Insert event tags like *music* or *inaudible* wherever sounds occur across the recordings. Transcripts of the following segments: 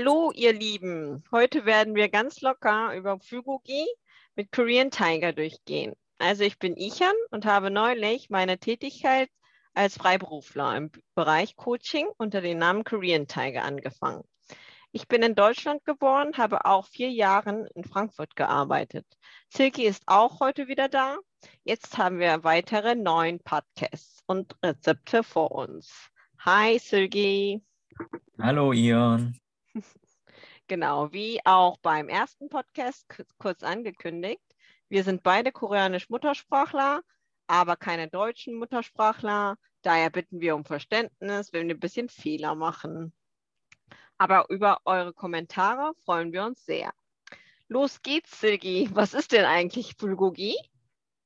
Hallo, ihr Lieben. Heute werden wir ganz locker über Fugogi mit Korean Tiger durchgehen. Also ich bin Ichan und habe neulich meine Tätigkeit als Freiberufler im Bereich Coaching unter dem Namen Korean Tiger angefangen. Ich bin in Deutschland geboren, habe auch vier Jahre in Frankfurt gearbeitet. Silke ist auch heute wieder da. Jetzt haben wir weitere neun Podcasts und Rezepte vor uns. Hi Silke. Hallo Ion. Genau, wie auch beim ersten Podcast kurz angekündigt. Wir sind beide koreanisch Muttersprachler, aber keine deutschen Muttersprachler. Daher bitten wir um Verständnis, wenn wir ein bisschen Fehler machen. Aber über eure Kommentare freuen wir uns sehr. Los geht's, Silgi. Was ist denn eigentlich Bulgogi?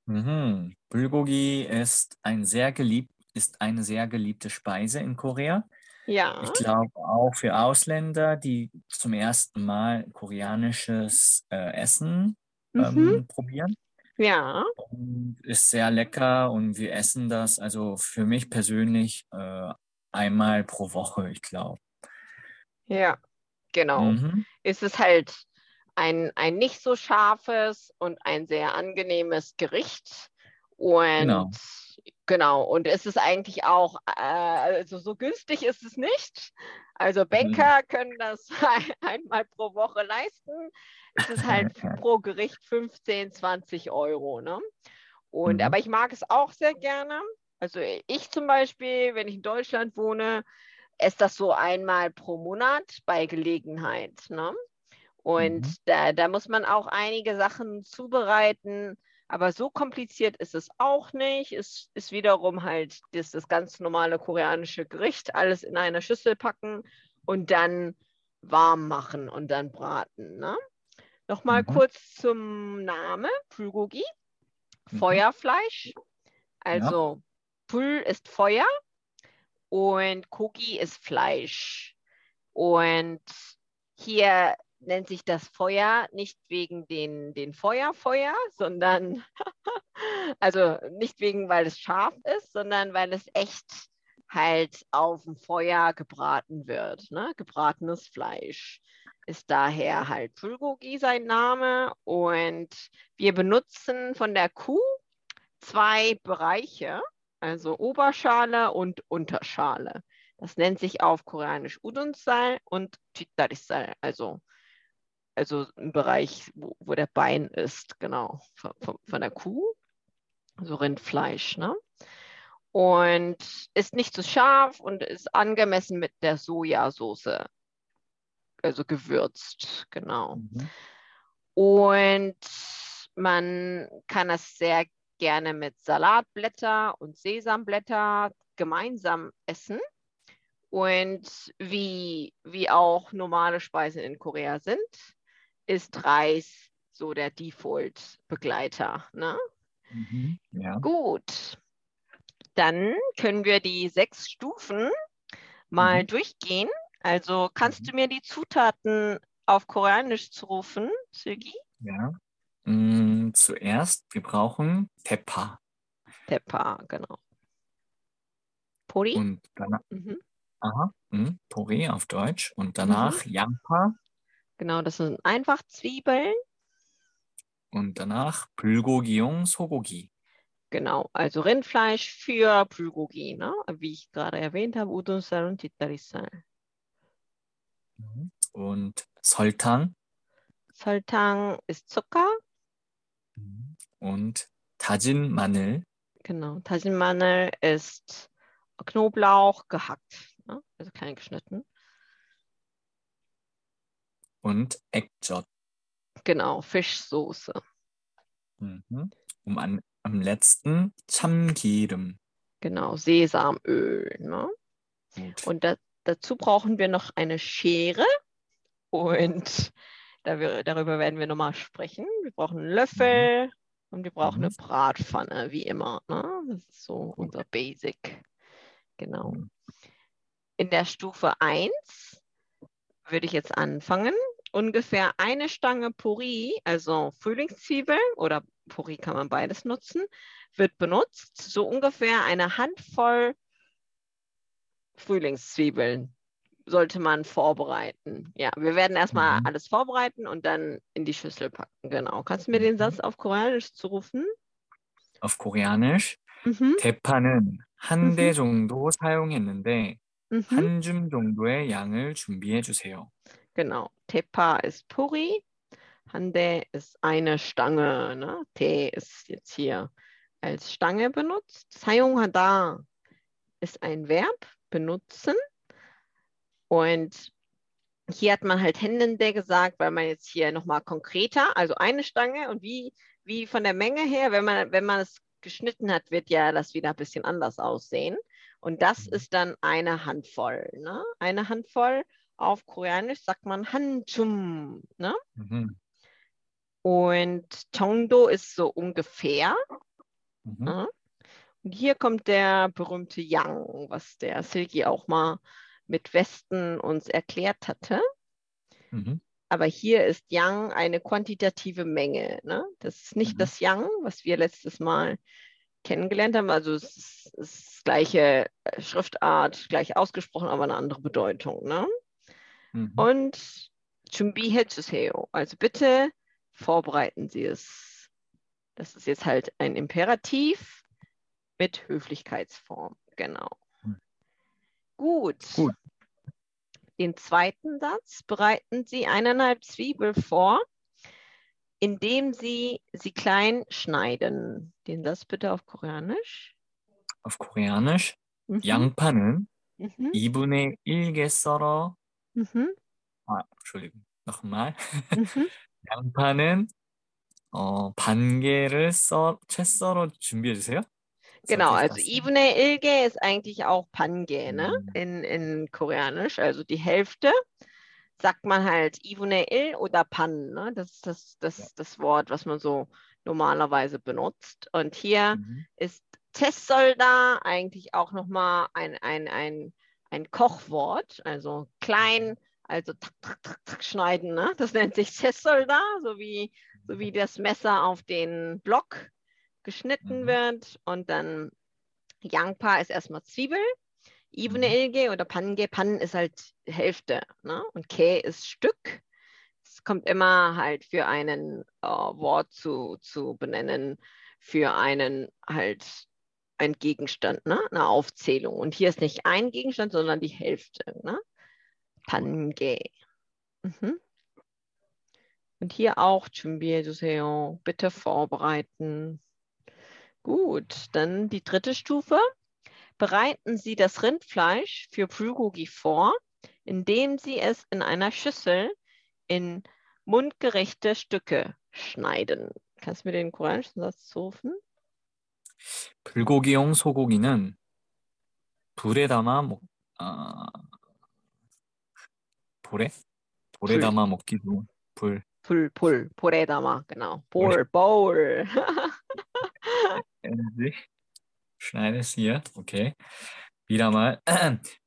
Mhm. Bulgogi ist, ein sehr geliebt, ist eine sehr geliebte Speise in Korea. Ja. Ich glaube auch für Ausländer, die zum ersten Mal koreanisches äh, Essen ähm, Mhm. probieren. Ja. Und ist sehr lecker und wir essen das, also für mich persönlich, äh, einmal pro Woche, ich glaube. Ja, genau. Mhm. Es ist halt ein, ein nicht so scharfes und ein sehr angenehmes Gericht. Und Genau. Genau, und es ist eigentlich auch, äh, also so günstig ist es nicht. Also Banker können das *laughs* ein, einmal pro Woche leisten. Es ist halt *laughs* pro Gericht 15, 20 Euro. Ne? Und Mhm. aber ich mag es auch sehr gerne. Also ich zum Beispiel, wenn ich in Deutschland wohne, esse das so einmal pro Monat bei Gelegenheit. Ne? Und Mhm. da, da muss man auch einige Sachen zubereiten. Aber so kompliziert ist es auch nicht. Es ist wiederum halt das, das ganz normale koreanische Gericht, alles in eine Schüssel packen und dann warm machen und dann braten. Ne? Nochmal Mhm. kurz zum Namen, Bulgogi, Mhm. Feuerfleisch. Also Pul ist Feuer und Kogi ist Fleisch. Und hier nennt sich das Feuer nicht wegen den, den Feuerfeuer, sondern *laughs* also nicht wegen, weil es scharf ist, sondern weil es echt halt auf dem Feuer gebraten wird. Ne? Gebratenes Fleisch ist daher halt Bulgogi sein Name. Und wir benutzen von der Kuh zwei Bereiche, also Oberschale und Unterschale. Das nennt sich auf Koreanisch Udunsal und Chitarisal, also, also im Bereich, wo, wo der Bein ist, genau, von, von, der Kuh, also Rindfleisch. Ne? Und ist nicht zu scharf und ist angemessen mit der Sojasauce, also gewürzt, genau. Mhm. Und man kann es sehr gerne mit Salatblätter und Sesamblätter gemeinsam essen. Und wie, wie auch normale Speisen in Korea sind, ist Reis so der Default-Begleiter. Ne? Mhm. Ja. Gut, dann können wir die sechs Stufen mal Mhm. durchgehen. Also kannst Mhm. du mir die Zutaten auf Koreanisch zurufen, Sugi? Ja. Mm, zuerst, wir brauchen Teppa Teppa, genau. Pori? und danach, Mhm. aha, mm, Pori auf Deutsch und danach Yampa Genau, das sind einfach Zwiebeln. Und danach Bulgogiung Sogogi. Genau, also Rindfleisch für Bulgogi, ne? wie ich gerade erwähnt habe, Udonsal und Chitarisal. Mhm. Und Soltang? Soltang ist Zucker. Mhm. Und Tajinmanel? Genau, Tajinmanel ist Knoblauch gehackt, ne? also klein geschnitten und Eggjob. Genau, Fischsoße. Mhm. Und an, am letzten Chamgirim. Genau, Sesamöl. Ne? Und da, dazu brauchen wir noch eine Schere und da wir, darüber werden wir nochmal sprechen. Wir brauchen einen Löffel mhm. und wir brauchen mhm. eine Bratpfanne, wie immer. Ne? Das ist so okay. unser Basic. Genau. Mhm. In der Stufe 1 würde ich jetzt anfangen Ungefähr eine Stange Puri, also Frühlingszwiebeln oder Puri kann man beides nutzen, wird benutzt. So ungefähr eine Handvoll Frühlingszwiebeln sollte man vorbereiten. Ja, wir werden erstmal Mhm. alles vorbereiten und dann in die Schüssel packen. Genau. Kannst du mir den Mhm. Satz auf Koreanisch zurufen? Auf Koreanisch Mhm. 대파는 한 대 Mhm. 정도 사용했는데 Mhm. 한 줌 정도의 양을 준비해 주세요. Genau. Tepa ist Puri. Hande ist eine Stange. Ne? Te ist jetzt hier als Stange benutzt. Sayonghada ist ein Verb, benutzen. Und hier hat man halt Händende gesagt, weil man jetzt hier nochmal konkreter, also eine Stange und wie, wie von der Menge her, wenn man, wenn man es geschnitten hat, wird ja das wieder ein bisschen anders aussehen. Und das mhm. ist dann eine Handvoll. Ne? Eine Handvoll auf Koreanisch sagt man Hanjum. Ne? Mhm. Und Tongdo ist so ungefähr. Mhm. Ne? Und hier kommt der berühmte Yang, was der Silgi auch mal mit Westen uns erklärt hatte. Mhm. Aber hier ist Yang eine quantitative Menge. Ne? Das ist nicht mhm. das Yang, was wir letztes Mal kennengelernt haben. Also es ist, es ist gleiche äh, Schriftart, gleich ausgesprochen, aber eine andere Bedeutung. Ne? Mhm. Und 준비해 주세요. Also bitte vorbereiten Sie es. Das ist jetzt halt ein Imperativ mit Höflichkeitsform. Genau. Hm. Gut. Gut. Den zweiten Satz bereiten Sie eineinhalb Zwiebel vor, indem Sie sie klein schneiden. Den Satz bitte auf Koreanisch. Auf Koreanisch Mhm. 양파는 Mhm. 2분의 1개 썰어 Mhm. 아, Entschuldigung. nochmal. Mhm. 양파는 어, 반 개를 썰, 채 썰어 준비해 주세요. Genau, Sollte ich also das sagen? Ivne Ilge ist eigentlich auch Pange, ne? Mhm. In, in Koreanisch, also die Hälfte sagt man halt Ivne Il oder Pan, ne? Das ist das, das, Ja. das Wort, was man so normalerweise benutzt. Und hier Mhm. ist Tessolda eigentlich auch nochmal ein, ein, ein, ein Kochwort, also klein, also tak, tak, tak, tak, schneiden, ne? Das nennt sich Tessolda, so wie, so wie das Messer auf den Block geschnitten Mhm. wird und dann Yangpa ist erstmal Zwiebel, Ibne Mhm. Ilge oder Pange, Pan ist halt Hälfte ne? und Ke ist Stück. Es kommt immer halt für einen äh, Wort zu, zu benennen, für einen halt ein Gegenstand, ne? eine Aufzählung. Und hier ist nicht ein Gegenstand, sondern die Hälfte. Ne? Pange. Mhm. Und hier auch 준비해주세요. Bitte vorbereiten. Gut, dann die dritte Stufe. Bereiten Sie das Rindfleisch für Bulgogi vor, indem Sie es in einer Schüssel in mundgerechte Stücke schneiden. Kannst du mir den koreanischen Satz zurufen? 불고기용 소고기는 불에 담아 먹, 아, 볼에? 볼에 불. 담아 먹기 좋은 불. Pul, pul, poredama, genau. Bowl, bowl. 엔지 schneidest hier, okay. Wieder *clears throat* mal.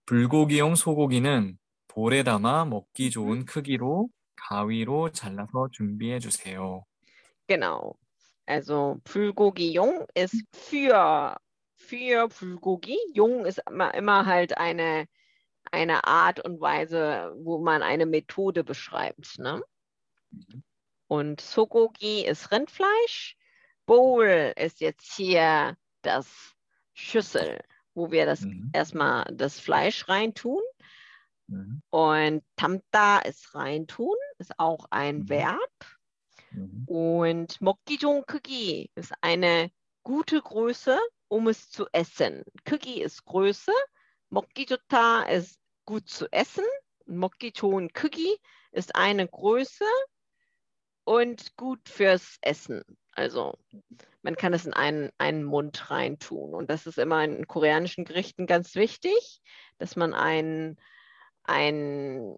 불고기용 소고기는 볼에 담아 먹기 좋은 크기로 가위로 잘라서 준비해 주세요. Genau. Also Bulgogi Jung ist für, für Bulgogi. Jung ist immer, immer halt eine, eine Art und Weise, wo man eine Methode beschreibt. Ne? Mhm. Und Sogogi ist Rindfleisch. Bowl ist jetzt hier das Schüssel, wo wir das Mhm. erstmal das Fleisch reintun. Mhm. Und Tamta ist reintun, ist auch ein Mhm. Verb. Mhm. Und Mokgijong Kugi ist eine gute Größe, um es zu essen. Kugi ist Größe, Mokgijota ist gut zu essen, Mokgijong Kugi ist eine Größe und gut fürs Essen. Also man kann es in einen, einen Mund reintun. Und das ist immer in koreanischen Gerichten ganz wichtig, dass man einen, einen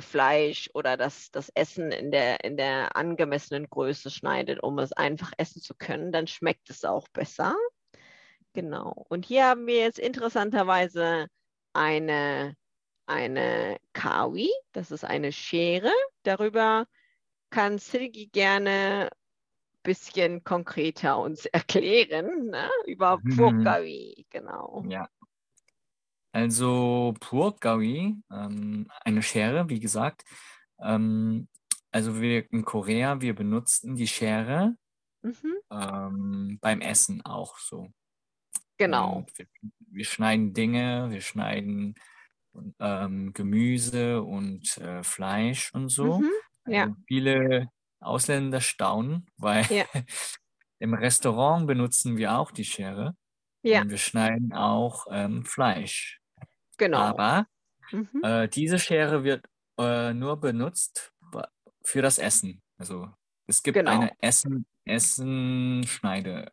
Fleisch oder das, das Essen in der, in der angemessenen Größe schneidet, um es einfach essen zu können. Dann schmeckt es auch besser. Genau. Und hier haben wir jetzt interessanterweise eine, eine Kawi. Das ist eine Schere. Darüber kann Silgi gerne ein bisschen konkreter uns *laughs* erklären, ne? über Mhm. Purkawi. Genau. Ja. Also Puokgawi, ähm, eine Schere, wie gesagt. Ähm, also wir in Korea, wir benutzen die Schere Mhm. ähm, beim Essen auch so. Genau. Wir, wir schneiden Dinge, wir schneiden ähm, Gemüse und äh, Fleisch und so. Mhm. Ja. Also viele Ausländer staunen, weil Ja. *laughs* im Restaurant benutzen wir auch die Schere Ja, und wir schneiden auch ähm, Fleisch. Genau. Aber Mhm. äh, diese Schere wird äh, nur benutzt für das Essen. Also es gibt Genau. eine Essen, Essenschneide.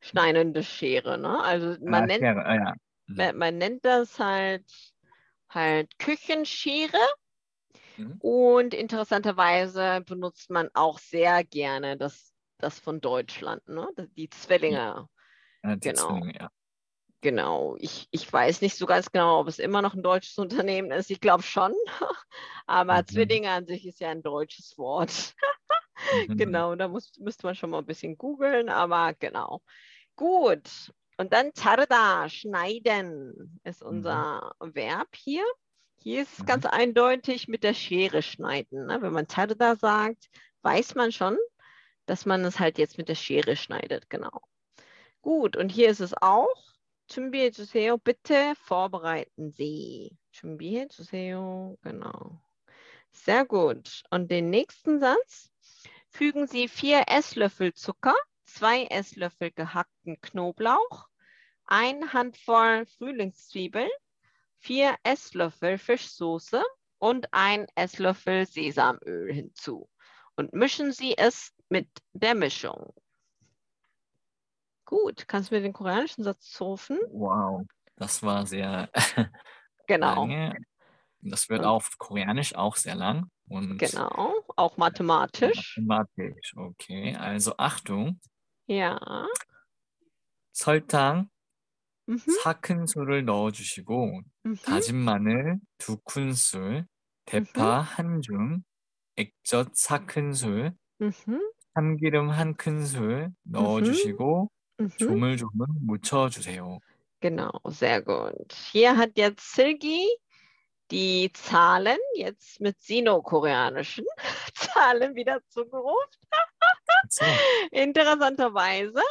Schneidende Schere, ne? Also man Ah, nennt Schere, ah, ja. Mhm. man, man nennt das halt halt Küchenschere Mhm. und interessanterweise benutzt man auch sehr gerne das, das von Deutschland, ne? Die Zwillinge. Äh, die Genau. Zwillinge, ja. Genau. Ich, ich weiß nicht so ganz genau, ob es immer noch ein deutsches *laughs* Unternehmen ist. Ich glaube schon. *laughs* Aber Mhm. Zwillinge an sich ist ja ein deutsches Wort. *laughs* Mhm. Genau, da muss, müsste man schon mal ein bisschen googeln, aber genau. Gut. Und dann Tarda, schneiden ist unser Verb hier. Hier ist es Mhm. ganz eindeutig mit der Schere schneiden. Ne? Wenn man Tarda sagt, weiß man schon, dass man es halt jetzt mit der Schere schneidet. Genau. Gut, und hier ist es auch. 준비해 주세요. Bitte vorbereiten Sie. 준비해 주세요. Genau. Sehr gut. Und den nächsten Satz. Fügen Sie vier Esslöffel Zucker, zwei Esslöffel gehackten Knoblauch, ein Handvoll Frühlingszwiebeln, vier Esslöffel Fischsoße und ein Esslöffel Sesamöl hinzu. Und mischen Sie es mit der Mischung. Gut, kannst du mir den koreanischen Satz rufen? Wow, das war sehr *laughs* Genau, lange. Das wird Und- auf Koreanisch auch sehr lang. Und genau. Auch mathematisch. mathematisch. Okay, also Achtung. Ja. 설탕 Mhm. 4큰술을 넣어주시고 Mhm. 다진 마늘 2큰술, 대파 한 줌, 액젓 4큰술, Mhm. 참기름 1큰술 넣어주시고 Mhm. 조물조물 묻혀주세요. Genau, sehr gut. Hier hat jetzt Silgi die Zahlen jetzt mit sino-koreanischen *laughs* Zahlen wieder zugerufen. So. *laughs* Interessanterweise,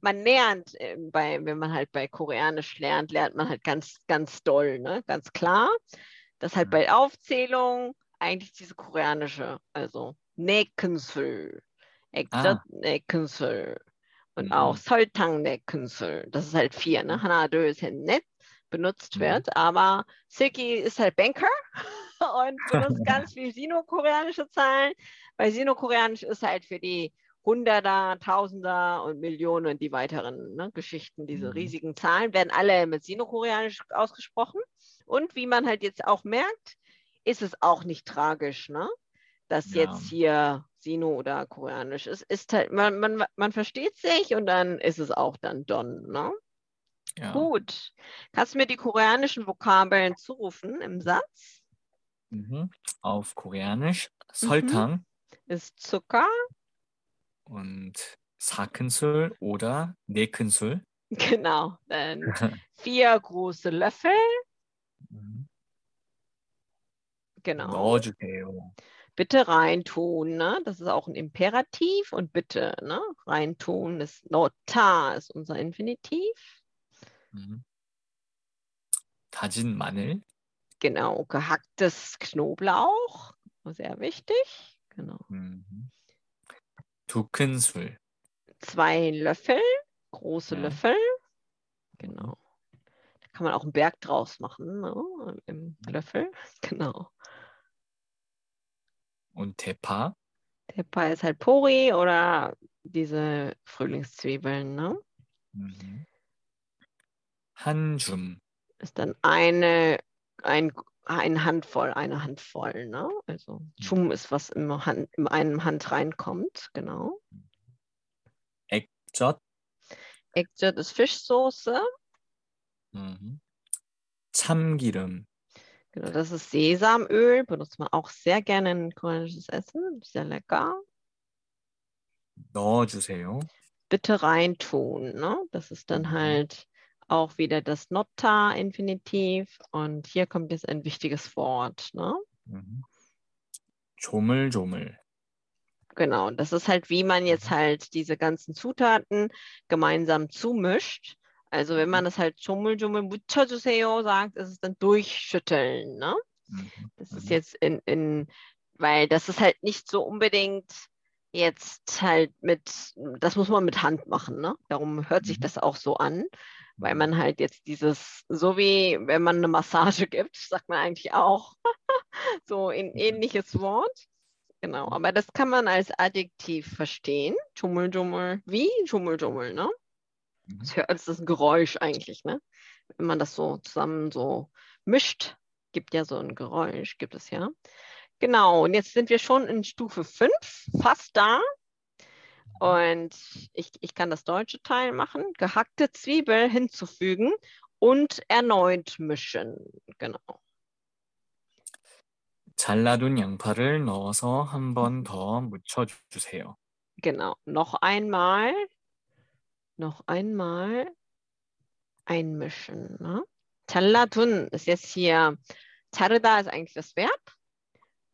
man lernt, äh, bei, wenn man halt bei Koreanisch lernt, lernt man halt ganz, ganz doll, ne? ganz klar, dass halt Mhm. bei Aufzählung eigentlich diese koreanische, also Nekensül, Ekjot Nekensül und mhm. auch Soltangne-Künstler, das ist halt vier, ne? Hanado ist halt nett benutzt mhm. wird, aber Silky ist halt Banker *laughs* und benutzt *laughs* ganz viel sinokoreanische Zahlen, weil sino-koreanisch ist halt für die Hunderter, Tausender und Millionen und die weiteren ne, Geschichten, diese mhm. riesigen Zahlen, werden alle mit sino-koreanisch ausgesprochen. Und wie man halt jetzt auch merkt, ist es auch nicht tragisch, ne? dass ja. jetzt hier Sino oder Koreanisch ist. ist halt, man, man, man versteht sich und dann ist es auch dann Don. Ne? Ja. Gut. Kannst du mir die koreanischen Vokabeln zurufen im Satz? Mhm. Auf Koreanisch Mhm. 설탕 Ist Zucker, und 4큰술 oder 4큰술. *laughs* genau. Dann *laughs* vier große Löffel, Mhm. genau. 넣어주세요. Bitte reintun, ne? Das ist auch ein Imperativ und bitte, ne? Reintun ist nota, ist unser Infinitiv. Mhm. 다진 마늘, Genau, gehacktes Knoblauch, sehr wichtig. Genau. mhm. 두 큰술, Zwei Löffel, große Ja. Löffel. Genau. Da kann man auch einen Berg draus machen, ne? Im Löffel. *laughs* Genau. und 대파, Der Pie ist halt Pori oder diese Frühlingszwiebeln, ne? mhm. 한 줌, ist dann eine, ein, eine Handvoll, eine Handvoll, ne? Also Chum ist, was im Hand, in einem Hand reinkommt, genau. 액젓, Ekjot ist Fischsoße, mhm. 참기름, genau, das ist Sesamöl, benutzt man auch sehr gerne in koreanisches Essen, sehr lecker. 넣어주세요. Bitte reintun, ne? Das ist dann Mhm. halt auch wieder das Notta-Infinitiv. Und hier kommt jetzt ein wichtiges Wort. Ne? Mhm. 조물조물. Genau, das ist halt, wie man jetzt halt diese ganzen Zutaten gemeinsam zumischt. Also wenn man mhm. das halt Schummel, Schummel, Mutschajuseyo sagt, ist es dann durchschütteln. Ne? Mhm. Das ist mhm. jetzt in, in, weil das ist halt nicht so unbedingt jetzt halt mit, das muss man mit Hand machen. Ne? Darum hört sich das auch so an, weil man halt jetzt dieses, so wie wenn man eine Massage *laughs* gibt, sagt man eigentlich auch *laughs* so ein ähnliches Wort. Genau, aber das kann man als Adjektiv verstehen. Schummel, Schummel, wie Schummel, Schummel, ne? Mhm. Das hört- das ist ein Geräusch eigentlich, ne? Wenn man das so zusammen so mischt, gibt ja so ein Geräusch, gibt es ja. Genau, und jetzt sind wir schon in Stufe 5, fast da. Und ich, ich kann das deutsche Teil machen. Gehackte Zwiebel hinzufügen und erneut mischen. Genau. 잘라둔 양파를 넣어서 한 번 더 묻혀주세요. Genau. Noch einmal, noch einmal einmischen. Ne? 잘라둔 ist jetzt hier, 자르다 ist eigentlich das Verb.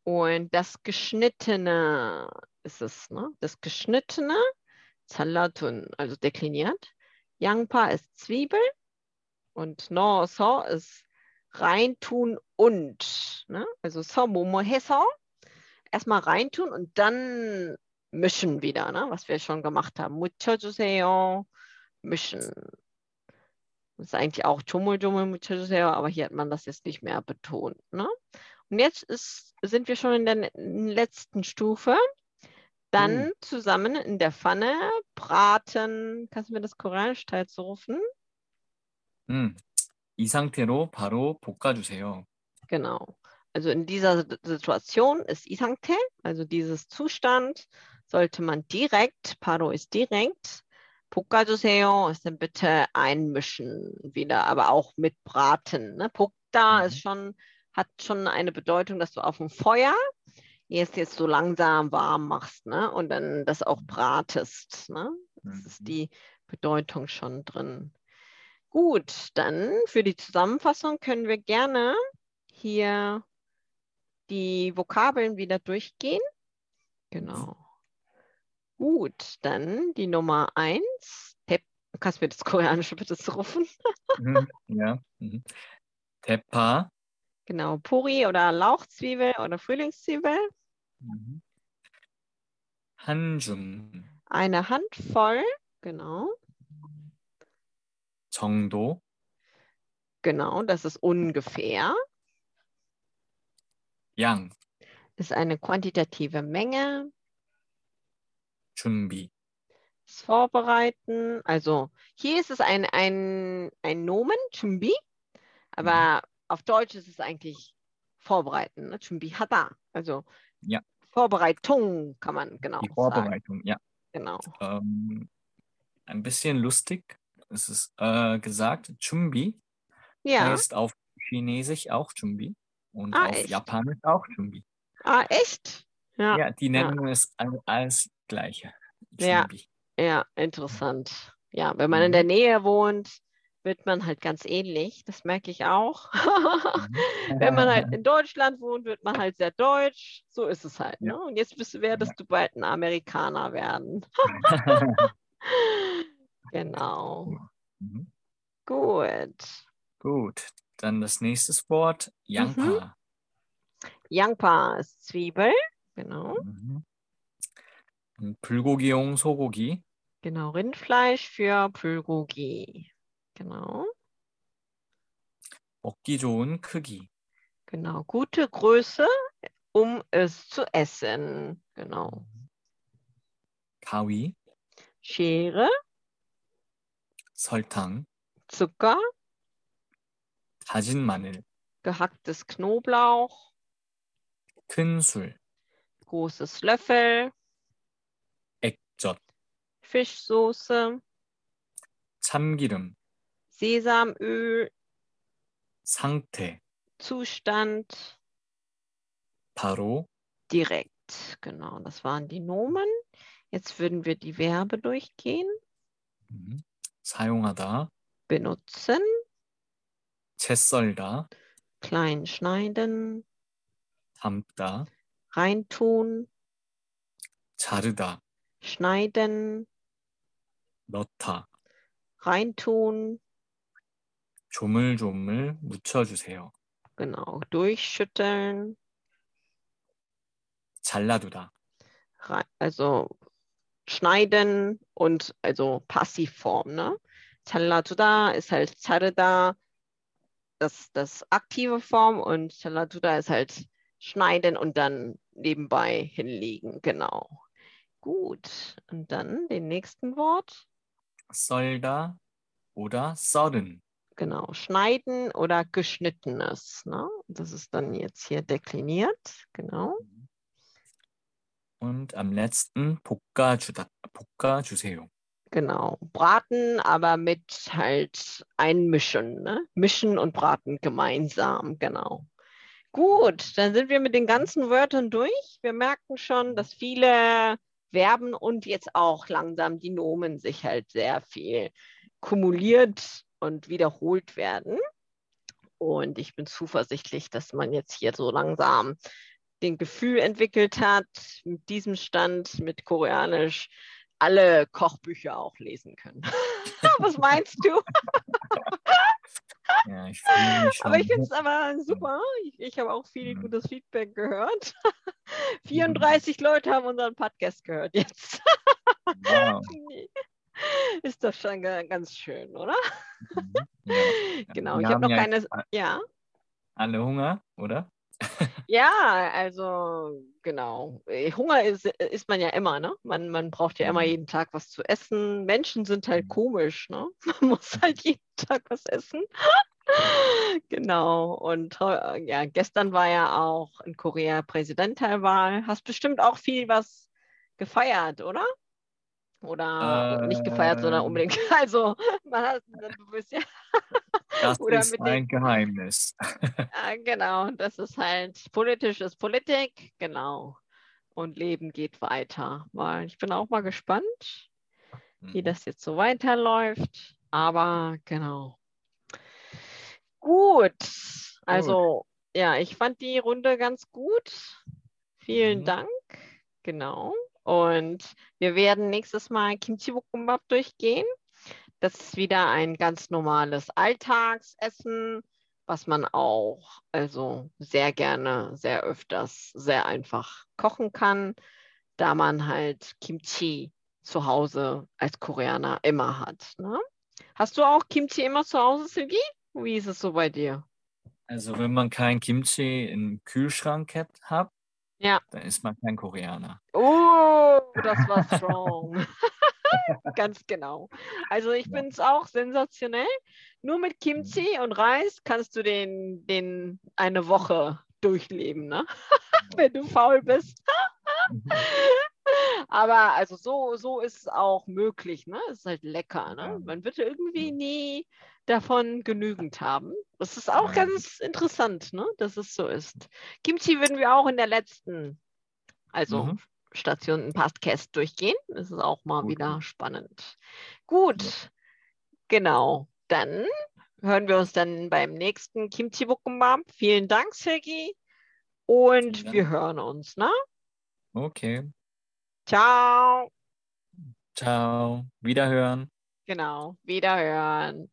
Und das Geschnittene ist es, ne? Das Geschnittene, 잘라둔, also dekliniert. 양파 ist Zwiebel und 넣어서 ist reintun und, ne? Also 서 뭐뭐 해서 erstmal reintun und dann mischen wieder, ne? Was wir schon gemacht haben. 묻혀주세요, mischen. Das ist eigentlich auch 조물조물 묻혀주세요, aber hier hat man das jetzt nicht mehr betont, ne? Und jetzt ist, sind wir schon in der ne- letzten Stufe. Dann Uh. zusammen in der Pfanne braten. Kannst du mir das koreanische Teil zurufen? 음, 이 상태로 바로 볶아주세요. Genau. Also in dieser S- Situation ist Isangte, also dieses Zustand, sollte man direkt, Paro ist direkt, Pokkajuseyo ist dann bitte einmischen wieder, aber auch mit Braten. Ne? Pokta mhm. ist schon, hat schon eine Bedeutung, dass du auf dem Feuer jetzt jetzt so langsam warm machst ne? und dann das auch mhm. bratest. Ne? Das ist mhm. die Bedeutung schon drin. Gut, dann für die Zusammenfassung können wir gerne hier die Vokabeln wieder durchgehen. Genau. Gut, dann die Nummer eins. Tep Kannst du mir das koreanische bitte rufen? Mhm, ja. Mhm. Tepa. Genau, Puri oder Lauchzwiebel oder Frühlingszwiebel. Mhm. Hanjum. Eine Handvoll, genau. 정도. Genau, das ist ungefähr. Yang. Ist eine quantitative Menge. 준비, Das Vorbereiten. Also hier ist es ein, ein, ein Nomen, 준비, aber auf Deutsch ist es eigentlich vorbereiten, ne? 준비하다. Also Ja. Vorbereitung kann man genau die sagen. Vorbereitung, ja. Genau. Ähm, ein bisschen lustig. Es ist äh, gesagt, 준비 Ja. heißt auf Chinesisch auch 준비 und Ah, auf echt? Japanisch auch 준비. Ah, echt? Ja, Ja, die nennen es all- als Gleiche. Ja, ja, interessant. Ja, wenn man in mhm. der Nähe wohnt, wird man halt ganz ähnlich. Das merke ich auch. Mhm. *laughs* wenn man halt *laughs* in Deutschland wohnt, wird man halt sehr deutsch. So ist es halt. Ja. Ne? Und jetzt bist, du, werdest ja. du bald ein Amerikaner werden. *laughs* genau. Mhm. Gut. Gut. Dann das nächste Wort, Yangpa. Mhm. Yangpa ist Zwiebel. Genau. Mhm. 음, 불고기용 소고기, Genau. Rindfleisch für Bulgogi. Genau. 먹기 좋은 크기. Genau. Gute Größe, um es zu essen. Genau. 가위, Schere, 설탕, Zucker, 다진 마늘, gehacktes Knoblauch, 큰 술, großes Löffel, 액젓, Fischsoße, 참기름, Sesamöl, 상태, Zustand, 바로, direkt. Genau, das waren die Nomen. Jetzt würden wir die Verbe durchgehen. 음, 사용하다, benutzen, 채 썰다, klein schneiden, 담다, reintun, 자르다, schneiden, 넣다, reintun, 조물조물 묻혀주세요. genau, durchschütteln, 잘라두다, rei- also schneiden und also Passivform, ne? 잘라두다 ist halt 자르다, das, das aktive Form und 잘라두다 ist halt schneiden und dann nebenbei hinlegen, genau. Gut, und dann den nächsten Wort, 썰다 oder 썰은, genau, schneiden oder geschnittenes, ne? Das ist dann jetzt hier dekliniert, genau. und am letzten 볶아주다, 볶아주세요. Genau, braten, aber mit halt einmischen, ne? Mischen und braten gemeinsam, genau. Gut, dann sind wir mit den ganzen Wörtern durch. Wir merken schon, dass viele Verben und jetzt auch langsam die Nomen sich halt sehr viel kumuliert und wiederholt werden. Und ich bin zuversichtlich, dass man jetzt hier so langsam den Gefühl entwickelt hat, mit diesem Stand, mit Koreanisch, alle Kochbücher auch lesen können. *laughs* Was meinst du? *laughs* Ja, ich Aber ich finde es aber super. Ich, ich habe auch viel Mhm. gutes Feedback gehört. *laughs* 34 Leute haben unseren Podcast gehört jetzt. wow. *laughs* Ist doch schon ga- ganz schön, oder? Mhm. Ja. *laughs* Genau, Wir ich habe noch ja keine. Ja. alle Hunger, oder? Ja, also genau. Äh, Hunger ist, ist man ja immer, ne? Man, man braucht ja immer Mhm. jeden Tag was zu essen. Menschen sind halt Mhm. komisch, ne? *laughs* Man muss halt jeden Tag was essen. *laughs* Genau. Und ja, gestern war ja auch in Korea Präsidentschaftswahl. Hast bestimmt auch viel was gefeiert, oder? Oder nicht gefeiert, sondern Ähm. unbedingt. *laughs* Also, man hat, du bist ja. Das ist ein Geheimnis. *laughs* Ja, genau, das ist halt politisch ist Politik, genau. Und Leben geht weiter. Weil ich bin auch mal gespannt, wie Mhm. das jetzt so weiterläuft. Aber genau. Gut. Also, ja, ich fand die Runde ganz gut. Vielen Mhm. Dank. Genau. Und wir werden nächstes Mal Kimchi Bokkeumbap durchgehen. Das ist wieder ein ganz normales Alltagsessen, was man auch also sehr gerne, sehr öfters, sehr einfach kochen kann, da man halt Kimchi zu Hause als Koreaner immer hat. Ne? Hast du auch Kimchi immer zu Hause, Silgi? Wie ist es so bei dir? Also wenn man kein Kimchi im Kühlschrank hat, Ja. dann ist man kein Koreaner. Oh, das war *laughs* strong. *laughs* Ganz genau. Also ich Ja. finde es auch sensationell. Nur mit Kimchi und Reis kannst du den, den eine Woche durchleben, ne? *laughs* Wenn du faul bist. Mhm. Aber also so, so ist es auch möglich, ne? Es ist halt lecker, ne? Man wird irgendwie nie davon genügend haben. Das ist auch Ja. ganz interessant, ne? Dass es so ist. Kimchi würden wir auch in der letzten, also Mhm. Station im Podcast durchgehen. Das ist auch mal Gut. wieder spannend. Gut, genau. Dann hören wir uns dann beim nächsten Kimchi Bokkeumbap. Vielen Dank, Sergi. Und Vielen wir hören uns, ne? Okay, Ciao. ciao, wiederhören. Genau, wiederhören.